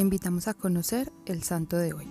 Invitamos a conocer el santo de hoy.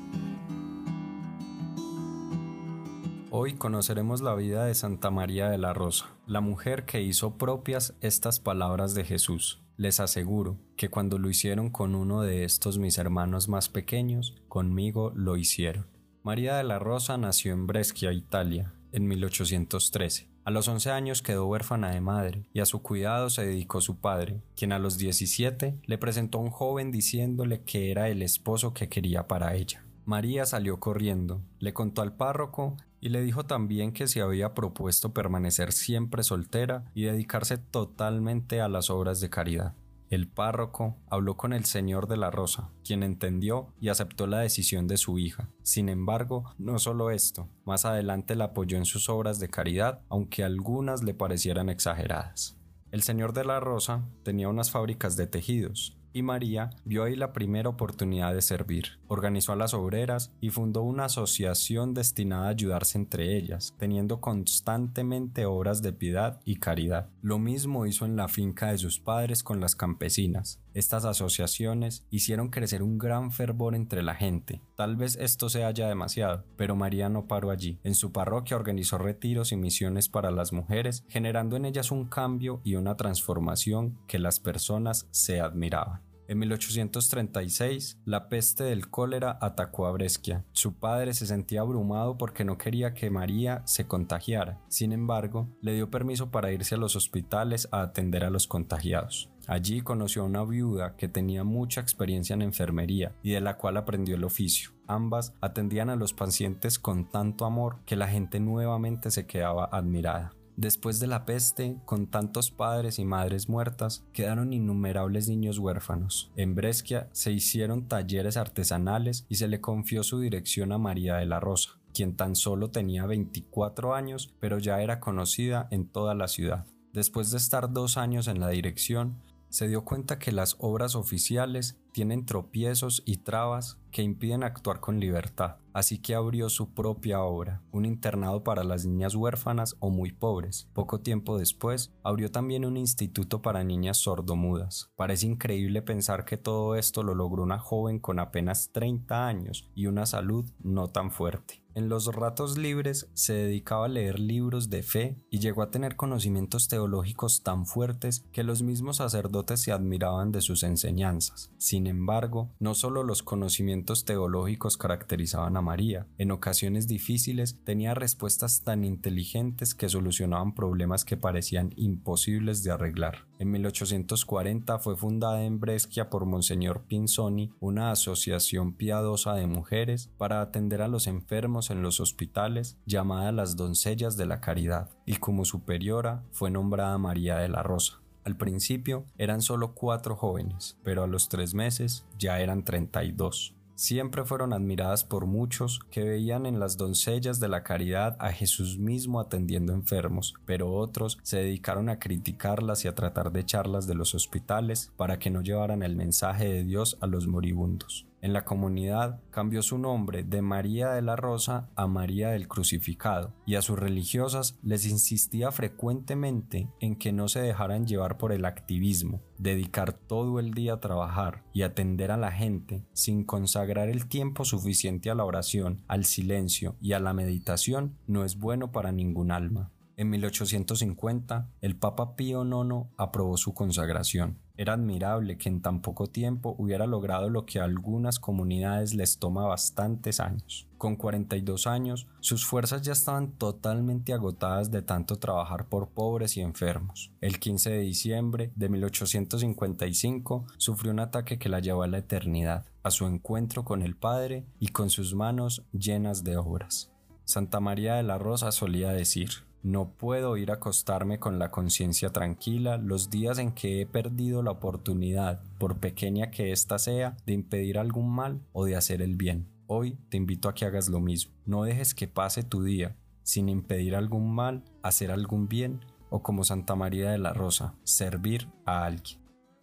Hoy conoceremos la vida de Santa María de la Rosa, la mujer que hizo propias estas palabras de Jesús. Les aseguro que cuando lo hicieron con uno de estos mis hermanos más pequeños, conmigo lo hicieron. María de la Rosa nació en Brescia, Italia, en 1813. A los 11 años quedó huérfana de madre y a su cuidado se dedicó su padre, quien a los 17 le presentó a un joven diciéndole que era el esposo que quería para ella. María salió corriendo, le contó al párroco y le dijo también que se había propuesto permanecer siempre soltera y dedicarse totalmente a las obras de caridad. El párroco habló con el señor de la Rosa, quien entendió y aceptó la decisión de su hija. Sin embargo, no solo esto, más adelante la apoyó en sus obras de caridad, aunque algunas le parecieran exageradas. El señor de la Rosa tenía unas fábricas de tejidos, y María vio ahí la primera oportunidad de servir. Organizó a las obreras y fundó una asociación destinada a ayudarse entre ellas, teniendo constantemente obras de piedad y caridad. Lo mismo hizo en la finca de sus padres con las campesinas. Estas asociaciones hicieron crecer un gran fervor entre la gente. Tal vez esto se haya demasiado, pero María no paró allí. En su parroquia organizó retiros y misiones para las mujeres, generando en ellas un cambio y una transformación que las personas se admiraban. En 1836, la peste del cólera atacó a Brescia. Su padre se sentía abrumado porque no quería que María se contagiara. Sin embargo, le dio permiso para irse a los hospitales a atender a los contagiados. Allí conoció a una viuda que tenía mucha experiencia en enfermería y de la cual aprendió el oficio. Ambas atendían a los pacientes con tanto amor que la gente nuevamente se quedaba admirada. Después de la peste, con tantos padres y madres muertas, quedaron innumerables niños huérfanos. En Brescia se hicieron talleres artesanales y se le confió su dirección a María de la Rosa, quien tan solo tenía 24 años, pero ya era conocida en toda la ciudad. Después de estar dos años en la dirección, se dio cuenta que las obras oficiales tienen tropiezos y trabas que impiden actuar con libertad, así que abrió su propia obra, un internado para las niñas huérfanas o muy pobres. Poco tiempo después, abrió también un instituto para niñas sordomudas. Parece increíble pensar que todo esto lo logró una joven con apenas 30 años y una salud no tan fuerte. En los ratos libres se dedicaba a leer libros de fe y llegó a tener conocimientos teológicos tan fuertes que los mismos sacerdotes se admiraban de sus enseñanzas. Sin embargo, no solo los conocimientos teológicos caracterizaban a María, en ocasiones difíciles tenía respuestas tan inteligentes que solucionaban problemas que parecían imposibles de arreglar. En 1840 fue fundada en Brescia por Monseñor Pinzoni una asociación piadosa de mujeres para atender a los enfermos en los hospitales llamada las Doncellas de la Caridad, y como superiora fue nombrada María de la Rosa. Al principio eran solo cuatro jóvenes, pero a los tres meses ya eran 32 siempre fueron admiradas por muchos que veían en las doncellas de la caridad a Jesús mismo atendiendo enfermos, pero otros se dedicaron a criticarlas y a tratar de echarlas de los hospitales para que no llevaran el mensaje de Dios a los moribundos. En la comunidad cambió su nombre de María de la Rosa a María del Crucificado y a sus religiosas les insistía frecuentemente en que no se dejaran llevar por el activismo, dedicar todo el día a trabajar y atender a la gente sin consagrar el tiempo suficiente a la oración, al silencio y a la meditación no es bueno para ningún alma. En 1850, el Papa Pío IX aprobó su consagración. Era admirable que en tan poco tiempo hubiera logrado lo que a algunas comunidades les toma bastantes años. Con 42 años, sus fuerzas ya estaban totalmente agotadas de tanto trabajar por pobres y enfermos. El 15 de diciembre de 1855 sufrió un ataque que la llevó a la eternidad, a su encuentro con el Padre y con sus manos llenas de obras. Santa María de la Rosa solía decir, no puedo ir a acostarme con la conciencia tranquila los días en que he perdido la oportunidad, por pequeña que ésta sea, de impedir algún mal o de hacer el bien. Hoy te invito a que hagas lo mismo. No dejes que pase tu día sin impedir algún mal, hacer algún bien o como Santa María de la Rosa, servir a alguien.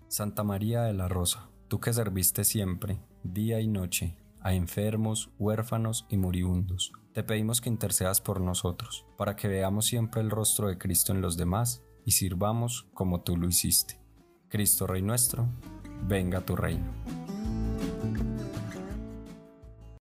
Santa María de la Rosa, tú que serviste siempre, día y noche, a enfermos, huérfanos y moribundos. Te pedimos que intercedas por nosotros, para que veamos siempre el rostro de Cristo en los demás y sirvamos como tú lo hiciste. Cristo Rey nuestro, venga tu reino.